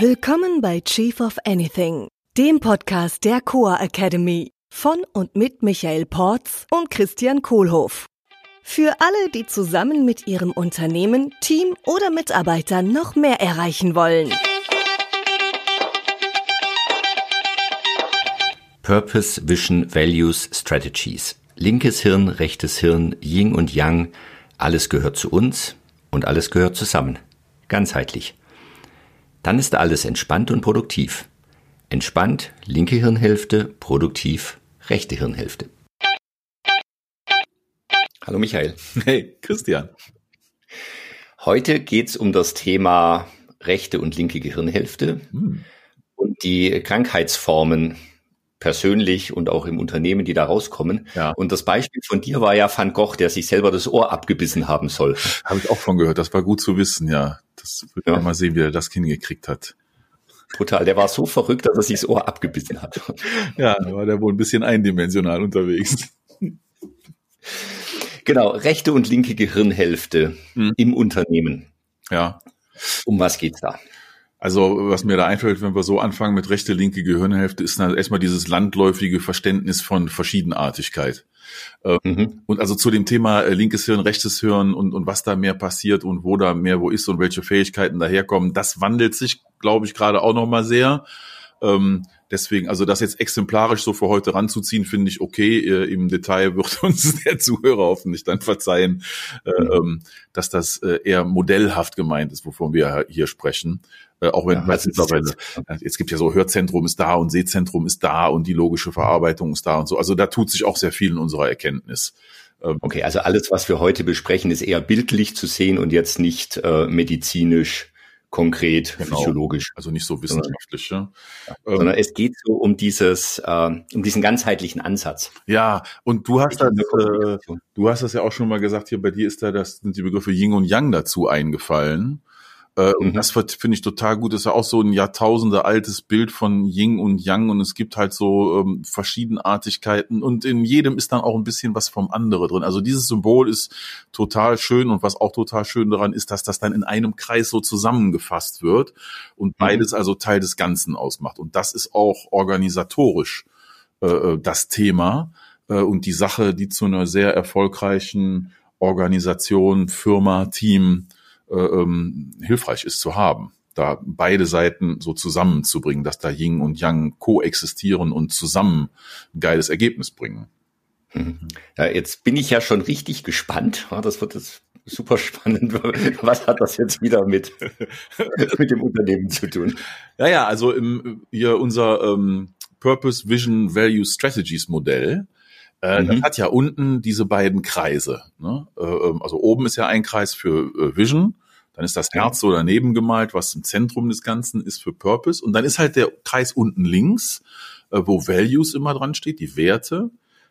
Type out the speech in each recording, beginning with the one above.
Willkommen bei Chief of Anything, dem Podcast der Coa Academy von und mit Michael Porz und Christian Kohlhoff. Für alle, die zusammen mit ihrem Unternehmen, Team oder Mitarbeitern noch mehr erreichen wollen. Purpose, Vision, Values, Strategies. Linkes Hirn, rechtes Hirn, Yin und Yang, alles gehört zu uns und alles gehört zusammen. Ganzheitlich. Dann ist alles entspannt und produktiv. Entspannt, linke Hirnhälfte, produktiv, rechte Hirnhälfte. Hallo Michael. Hey, Christian. Heute geht's um das Thema rechte und linke Gehirnhälfte hm. und die Krankheitsformen persönlich und auch im Unternehmen, die da rauskommen. Ja. Und das Beispiel von dir war ja Van Gogh, der sich selber das Ohr abgebissen haben soll. Habe ich auch von gehört. Das war gut zu wissen, ja. Das wird ja. mal sehen, wie er das hingekriegt hat. Brutal. Der war so verrückt, dass er sich das Ohr abgebissen hat. Ja, da war der wohl ein bisschen eindimensional unterwegs. Genau, rechte und linke Gehirnhälfte hm. im Unternehmen. Ja. Um was geht's da? Also was mir da einfällt, wenn wir so anfangen mit rechte, linke Gehirnhälfte, ist dann erstmal dieses landläufige Verständnis von Verschiedenartigkeit. Ähm, mhm. Und also zu dem Thema äh, linkes Hirn, rechtes Hirn und, und was da mehr passiert und wo da mehr wo ist und welche Fähigkeiten daherkommen, das wandelt sich, glaube ich, gerade auch nochmal sehr. Ähm, deswegen, also das jetzt exemplarisch so für heute ranzuziehen, finde ich okay. Äh, Im Detail wird uns der Zuhörer hoffentlich dann verzeihen, äh, ähm, dass das äh, eher modellhaft gemeint ist, wovon wir hier sprechen. Äh, auch wenn ja, weiß mittlerweile, es gibt ja so Hörzentrum ist da und Sehzentrum ist da und die logische Verarbeitung ist da und so. Also da tut sich auch sehr viel in unserer Erkenntnis. Ähm, okay, also alles, was wir heute besprechen, ist eher bildlich zu sehen und jetzt nicht medizinisch konkret, genau. physiologisch. Also nicht so wissenschaftlich. Ja. Ähm, Sondern es geht so um dieses, äh, um diesen ganzheitlichen Ansatz. Ja, und du hast das, äh, du hast das ja auch schon mal gesagt, hier bei dir ist da, das sind die Begriffe Yin und Yang dazu eingefallen. Äh, mhm. Und das finde ich total gut. Das ist ja auch so ein Jahrtausende altes Bild von Yin und Yang und es gibt halt so ähm, Verschiedenartigkeiten und in jedem ist dann auch ein bisschen was vom andere drin. Also dieses Symbol ist total schön und was auch total schön daran ist, dass das dann in einem Kreis so zusammengefasst wird und mhm. beides also Teil des Ganzen ausmacht. Und das ist auch organisatorisch äh, äh das Thema äh, und die Sache, die zu einer sehr erfolgreichen Organisation, Firma, Team ähm, hilfreich ist zu haben da beide Seiten so zusammenzubringen, dass da Yin und Yang koexistieren und zusammen ein geiles Ergebnis bringen. Mhm. Ja, jetzt bin ich ja schon richtig gespannt. Das wird jetzt super spannend. Was hat das jetzt wieder mit, mit dem Unternehmen zu tun? Ja, ja, also im, hier unser ähm, Purpose Vision Value Strategies Modell äh, mhm. Das hat ja unten diese beiden Kreise. Ne? Äh, ähm, also oben ist ja ein Kreis für äh, Vision, dann ist das Herz so daneben gemalt, was im Zentrum des Ganzen ist für Purpose. Und dann ist halt der Kreis unten links, wo Values immer dran steht, die Werte.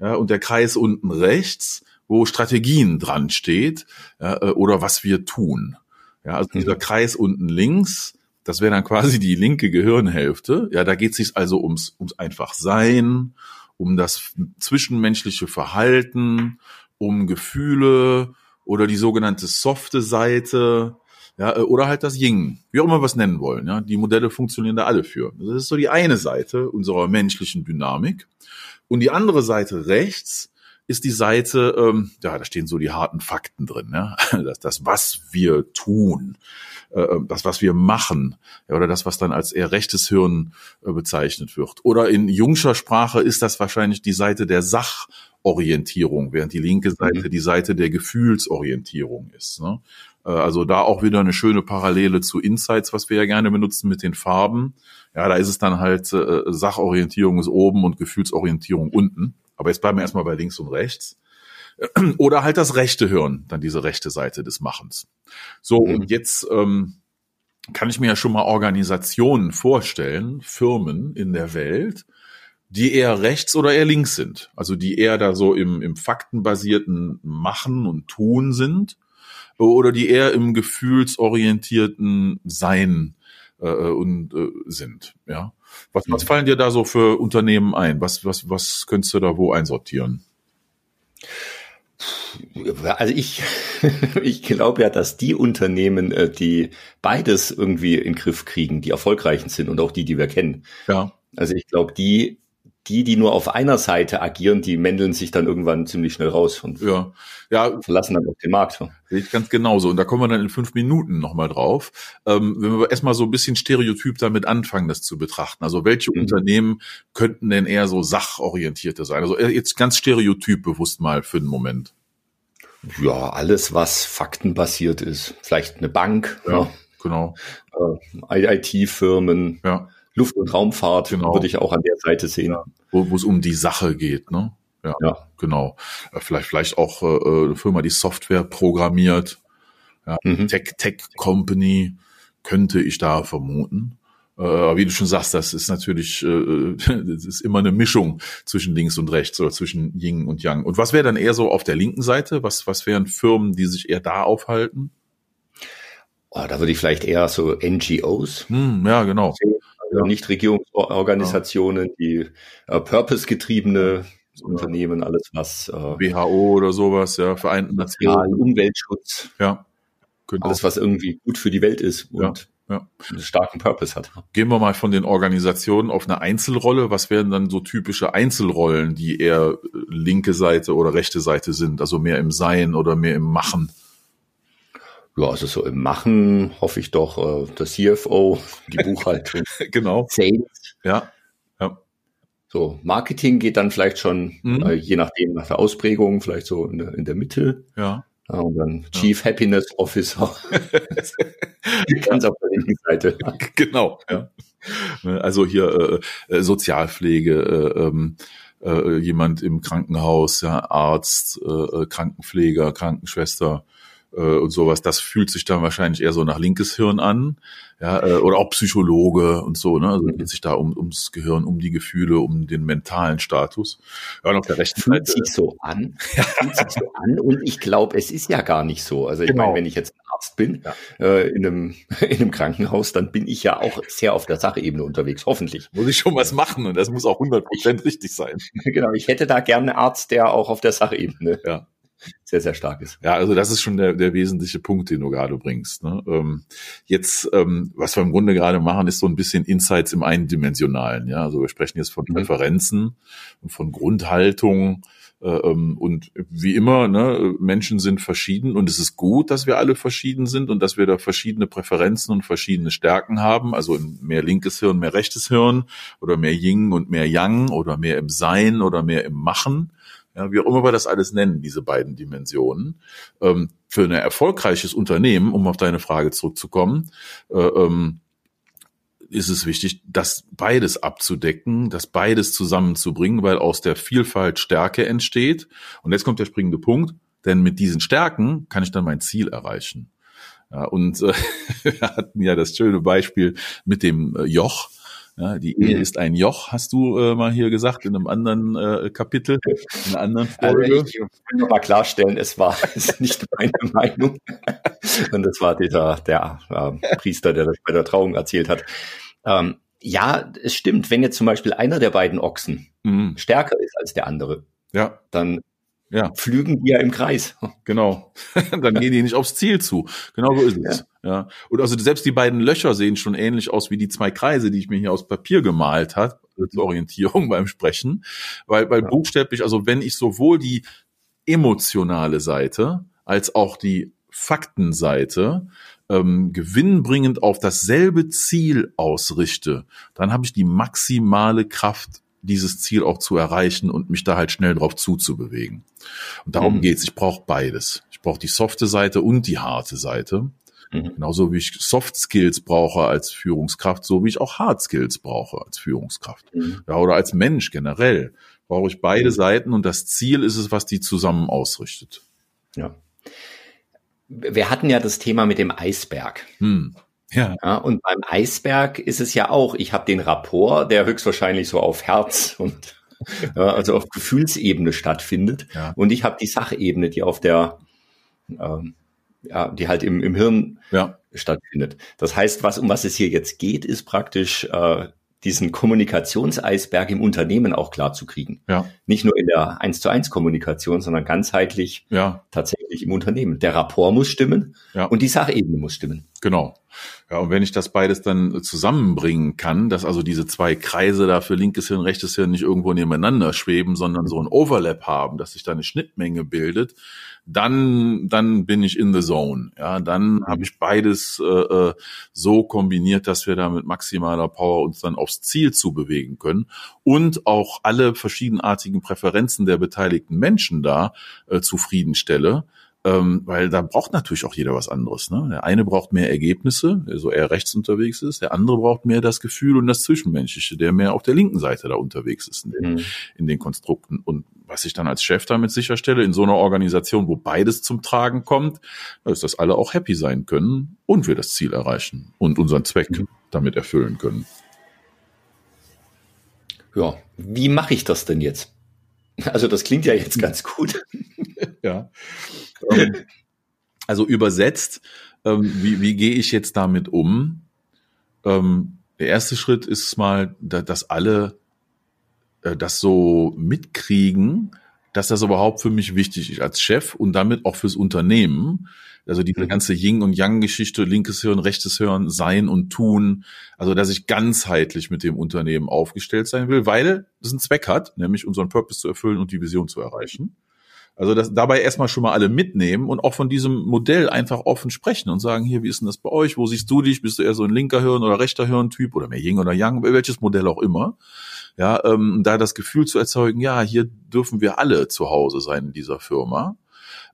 Ja, und der Kreis unten rechts, wo Strategien dran steht ja, oder was wir tun. Ja, also mhm. dieser Kreis unten links, das wäre dann quasi die linke Gehirnhälfte. Ja, da geht es sich also ums, ums einfach Sein, um das zwischenmenschliche Verhalten, um Gefühle oder die sogenannte softe Seite, ja, oder halt das Ying, wie auch immer wir es nennen wollen. Ja, die Modelle funktionieren da alle für. Das ist so die eine Seite unserer menschlichen Dynamik. Und die andere Seite rechts ist die Seite, ähm, ja, da stehen so die harten Fakten drin, ja? das, das was wir tun. Äh, äh, das, was wir machen, ja, oder das, was dann als eher rechtes Hirn äh, bezeichnet wird. Oder in jungscher Sprache ist das wahrscheinlich die Seite der Sachorientierung, während die linke mhm. Seite mhm. die Seite der Gefühlsorientierung ist. Ne? Also da auch wieder eine schöne Parallele zu Insights, was wir ja gerne benutzen mit den Farben. Ja, da ist es dann halt äh, Sachorientierung ist oben und Gefühlsorientierung unten. Aber jetzt bleiben wir erstmal bei links und rechts. Oder halt das rechte Hirn, dann diese rechte Seite des Machens. So, mhm. und jetzt ähm, kann ich mir ja schon mal Organisationen vorstellen, Firmen in der Welt, die eher rechts oder eher links sind. Also die eher da so im, im faktenbasierten Machen und Tun sind oder die eher im gefühlsorientierten Sein äh, und äh, sind. Ja, was, was mhm. fallen dir da so für Unternehmen ein? Was was was könntest du da wo einsortieren? Also ich, ich glaube ja, dass die Unternehmen, äh, die beides irgendwie in den Griff kriegen, die erfolgreichen sind und auch die, die wir kennen. Ja. Also ich glaube, die die, die nur auf einer Seite agieren, die mändeln sich dann irgendwann ziemlich schnell raus und ja. Ja. verlassen dann auch den Markt. Sehe ich ganz genauso. Und da kommen wir dann in fünf Minuten nochmal drauf. Ähm, wenn wir erstmal so ein bisschen stereotyp damit anfangen, das zu betrachten. Also welche mhm. Unternehmen könnten denn eher so sachorientierte sein? Also jetzt ganz stereotyp bewusst mal für den Moment. Ja, alles, was faktenbasiert ist. Vielleicht eine Bank. Ja, ja. genau. Äh, IT-Firmen. Ja Luft- und Raumfahrt genau. würde ich auch an der Seite sehen. Ja. Wo es um die Sache geht, ne? Ja, ja. genau. Äh, vielleicht, vielleicht auch äh, eine Firma, die Software programmiert. Ja, mhm. Tech, Tech Company könnte ich da vermuten. Äh, aber wie du schon sagst, das ist natürlich, äh, das ist immer eine Mischung zwischen links und rechts oder zwischen Yin und Yang. Und was wäre dann eher so auf der linken Seite? Was, was wären Firmen, die sich eher da aufhalten? Oh, da würde ich vielleicht eher so NGOs. Hm, ja, genau. Also Nichtregierungsorganisationen, die äh, purpose-getriebene Unternehmen, alles was äh, WHO oder sowas, ja, Vereinten Nationen, Umweltschutz, ja, genau. alles was irgendwie gut für die Welt ist und ja, ja. einen starken Purpose hat. Gehen wir mal von den Organisationen auf eine Einzelrolle. Was wären dann so typische Einzelrollen, die eher linke Seite oder rechte Seite sind, also mehr im Sein oder mehr im Machen? Ja, also so im Machen hoffe ich doch, äh, der CFO, die Buchhaltung. genau. Sales. Ja. ja. So, Marketing geht dann vielleicht schon, mhm. äh, je nachdem, nach der Ausprägung, vielleicht so in der, in der Mitte. Ja. ja und dann Chief ja. Happiness Officer. Ganz auf der linken Seite. Genau. Ja. Also hier äh, äh Sozialpflege, äh, ähm, äh, jemand im Krankenhaus, ja, Arzt, äh, Krankenpfleger, Krankenschwester, äh, und sowas, das fühlt sich dann wahrscheinlich eher so nach linkes Hirn an, ja, äh, oder auch Psychologe und so, ne? Also geht sich da um ums Gehirn, um die Gefühle, um den mentalen Status. Ja, und auf der rechten fühlt Seite. sich so an, fühlt sich so an und ich glaube, es ist ja gar nicht so. Also ich genau. meine, wenn ich jetzt ein Arzt bin ja. äh, in einem in einem Krankenhaus, dann bin ich ja auch sehr auf der Sachebene unterwegs, hoffentlich. Muss ich schon was machen und das muss auch 100% richtig sein. Genau, ich hätte da gerne einen Arzt, der auch auf der Sachebene ja sehr, sehr stark ist. Ja, also das ist schon der, der wesentliche Punkt, den du gerade bringst. Ne? Ähm, jetzt, ähm, was wir im Grunde gerade machen, ist so ein bisschen Insights im Eindimensionalen. Ja, also wir sprechen jetzt von mhm. Präferenzen und von Grundhaltung. Äh, ähm, und wie immer, ne, Menschen sind verschieden und es ist gut, dass wir alle verschieden sind und dass wir da verschiedene Präferenzen und verschiedene Stärken haben. Also mehr linkes Hirn, mehr rechtes Hirn oder mehr Yin und mehr Yang oder mehr im Sein oder mehr im Machen ja, wie auch immer wir das alles nennen, diese beiden Dimensionen. Ähm, für ein erfolgreiches Unternehmen, um auf deine Frage zurückzukommen, äh, ähm, ist es wichtig, das beides abzudecken, das beides zusammenzubringen, weil aus der Vielfalt Stärke entsteht. Und jetzt kommt der springende Punkt, denn mit diesen Stärken kann ich dann mein Ziel erreichen. Ja, und äh, wir hatten ja das schöne Beispiel mit dem äh, Joch. Ja, die Ehe mhm. ist ein Joch, hast du äh, mal hier gesagt in einem anderen äh, Kapitel, in einer anderen also Folge. Also ich will noch mal klarstellen, es war es nicht meine Meinung. Und das war dieser der äh, Priester, der das bei der Trauung erzählt hat. Ähm, ja, es stimmt. Wenn jetzt zum Beispiel einer der beiden Ochsen mhm. stärker ist als der andere, ja. dann ja. flügen die ja im Kreis. Genau. Dann gehen die nicht aufs Ziel zu. Genau so ist es. Ja. ja. Und also selbst die beiden Löcher sehen schon ähnlich aus wie die zwei Kreise, die ich mir hier aus Papier gemalt habe, zur Orientierung beim Sprechen. Weil, weil ja. buchstäblich, also wenn ich sowohl die emotionale Seite als auch die Faktenseite ähm, gewinnbringend auf dasselbe Ziel ausrichte, dann habe ich die maximale Kraft dieses Ziel auch zu erreichen und mich da halt schnell drauf zuzubewegen. Und darum mhm. geht's. Ich brauche beides. Ich brauche die softe Seite und die harte Seite. Mhm. Genauso wie ich Soft Skills brauche als Führungskraft, so wie ich auch Hard Skills brauche als Führungskraft. Mhm. Ja, oder als Mensch generell brauche ich beide mhm. Seiten und das Ziel ist es, was die zusammen ausrichtet. Ja. Wir hatten ja das Thema mit dem Eisberg. Hm. Ja. ja. Und beim Eisberg ist es ja auch, ich habe den Rapport, der höchstwahrscheinlich so auf Herz und ja, also auf Gefühlsebene stattfindet. Ja. Und ich habe die Sachebene, die auf der, ähm, ja, die halt im, im Hirn ja. stattfindet. Das heißt, was um was es hier jetzt geht, ist praktisch äh, diesen Kommunikationseisberg im Unternehmen auch klar zu kriegen. Ja. Nicht nur in der 1 zu 1 Kommunikation, sondern ganzheitlich Ja, tatsächlich im Unternehmen. Der Rapport muss stimmen Ja. und die Sachebene muss stimmen. genau. Ja, und wenn ich das beides dann zusammenbringen kann, dass also diese zwei Kreise da für linkes Hirn, rechtes Hirn nicht irgendwo nebeneinander schweben, sondern so ein Overlap haben, dass sich da eine Schnittmenge bildet, dann, dann bin ich in the zone. Ja, dann habe ich beides äh, äh, so kombiniert, dass wir da mit maximaler Power uns dann aufs Ziel zu bewegen können und auch alle verschiedenartigen Präferenzen der beteiligten Menschen da äh, zufriedenstelle. Ähm, weil da braucht natürlich auch jeder was anderes. Ne? Der eine braucht mehr Ergebnisse, der so eher rechts unterwegs ist. Der andere braucht mehr das Gefühl und das Zwischenmenschliche, der mehr auf der linken Seite da unterwegs ist in den, Mhm. in den Konstrukten. Und was ich dann als Chef damit sicherstelle, in so einer Organisation, wo beides zum Tragen kommt, ist, dass alle auch happy sein können und wir das Ziel erreichen und unseren Zweck damit erfüllen können. Ja, wie mache ich das denn jetzt? Also das klingt ja jetzt ganz gut. Ja. Ähm, also übersetzt, ähm, wie, wie gehe ich jetzt damit um? Ähm, der erste Schritt ist mal, da, dass alle äh, das so mitkriegen, dass das überhaupt für mich wichtig ist als Chef und damit auch fürs Unternehmen. Also diese Mhm. ganze Yin und Yang Geschichte, linkes Hirn, rechtes Hirn, sein und tun. Also, dass ich ganzheitlich mit dem Unternehmen aufgestellt sein will, weil es einen Zweck hat, nämlich unseren Purpose zu erfüllen und die Vision zu erreichen. Also das, dabei erstmal schon mal alle mitnehmen und auch von diesem Modell einfach offen sprechen und sagen, hier, wie ist denn das bei euch? Wo siehst du dich? Bist du eher so ein linker Hirn oder rechter Hirn-Typ oder mehr Yin oder Yang, welches Modell auch immer. Ja, ähm, da das Gefühl zu erzeugen, ja, hier dürfen wir alle zu Hause sein in dieser Firma.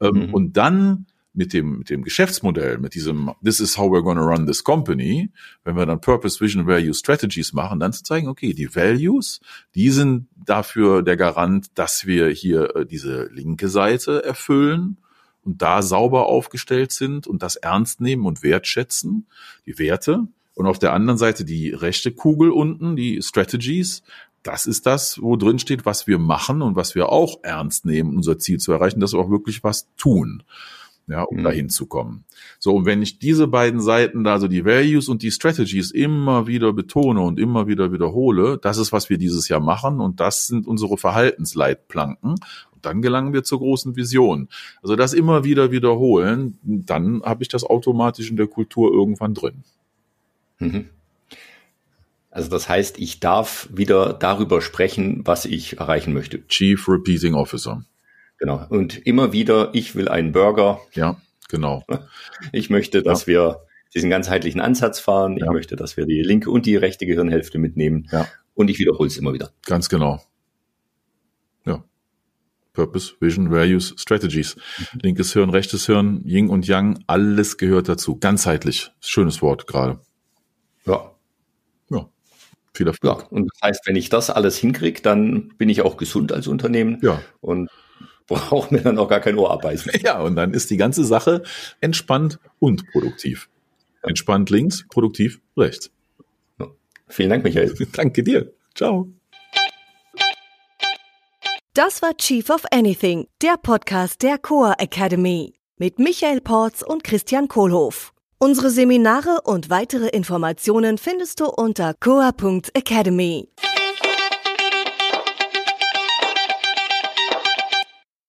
Ähm, Mhm. Und dann mit dem, mit dem Geschäftsmodell, mit diesem This is how we're gonna run this company, wenn wir dann Purpose, Vision, Value, Strategies machen, dann zu zeigen, okay, die Values, die sind dafür der Garant, dass wir hier äh, diese linke Seite erfüllen und da sauber aufgestellt sind und das ernst nehmen und wertschätzen, die Werte. Und auf der anderen Seite die rechte Kugel unten, die Strategies, das ist das, wo drin steht, was wir machen und was wir auch ernst nehmen, unser Ziel zu erreichen, dass wir auch wirklich was tun ja, um Mhm. dahin zu kommen. So, und wenn ich diese beiden Seiten da, also die Values und die Strategies immer wieder betone und immer wieder wiederhole, das ist, was wir dieses Jahr machen und das sind unsere Verhaltensleitplanken. Und dann gelangen wir zur großen Vision. Also das immer wieder wiederholen, dann habe ich das automatisch in der Kultur irgendwann drin. Mhm. Also das heißt, ich darf wieder darüber sprechen, was ich erreichen möchte. Chief Repeating Officer. Genau. Und immer wieder, ich will einen Burger. Ja, genau. Ich möchte, dass wir diesen ganzheitlichen Ansatz fahren. Ich Ja. möchte, dass wir die linke und die rechte Gehirnhälfte mitnehmen. Ja. Und ich wiederhole es immer wieder. Ganz genau. Ja. Purpose, Vision, Values, Strategies. Linkes Hirn, rechtes Hirn, Yin und Yang, alles gehört dazu. Ganzheitlich. Schönes Wort gerade. Ja. Ja. Viel Ja. Erfolg. Und das heißt, wenn ich das alles hinkriege, dann bin ich auch gesund als Unternehmen Ja. und brauche mir dann auch gar kein Ohr abbeißen. Ja, und dann ist die ganze Sache entspannt und produktiv. Entspannt links, produktiv rechts. Vielen Dank, Michael. Danke dir. Ciao. Das war Chief of Anything, der Podcast der Coa Academy mit Michael Porz und Christian Kohlhoff. Unsere Seminare und weitere Informationen findest du unter coa.academy.